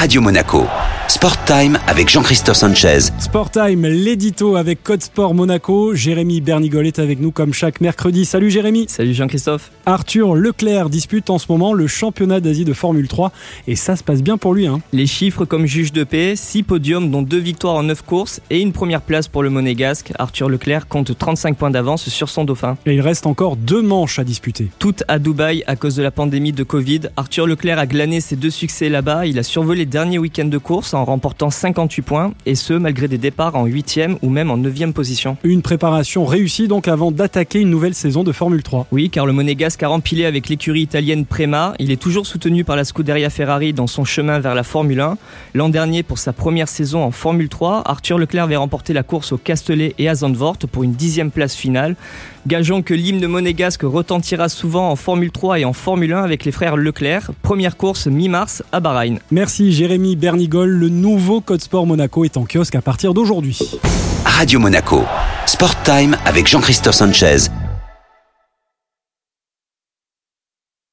Radio Monaco. Sport Time avec Jean-Christophe Sanchez. Sport Time, l'édito avec Code Sport Monaco. Jérémy Bernigol est avec nous comme chaque mercredi. Salut Jérémy. Salut Jean-Christophe. Arthur Leclerc dispute en ce moment le championnat d'Asie de Formule 3 et ça se passe bien pour lui. Hein. Les chiffres comme juge de paix, 6 podiums dont 2 victoires en 9 courses et une première place pour le monégasque. Arthur Leclerc compte 35 points d'avance sur son dauphin. Et il reste encore deux manches à disputer. Toutes à Dubaï à cause de la pandémie de Covid. Arthur Leclerc a glané ses deux succès là-bas. Il a survolé le dernier week-end de course en remportant 58 points, et ce malgré des départs en 8e ou même en 9e position. Une préparation réussie donc avant d'attaquer une nouvelle saison de Formule 3. Oui, car le monégasque a rempilé avec l'écurie italienne Prema. Il est toujours soutenu par la Scuderia Ferrari dans son chemin vers la Formule 1. L'an dernier, pour sa première saison en Formule 3, Arthur Leclerc avait remporté la course au Castellet et à Zandvoort pour une dixième place finale. Gageons que l'hymne monégasque retentira souvent en Formule 3 et en Formule 1 avec les frères Leclerc. Première course mi-mars à Bahreïn. Merci Jérémy Bernigol. Le nouveau Code Sport Monaco est en kiosque à partir d'aujourd'hui. Radio Monaco. Sport Time avec Jean-Christophe Sanchez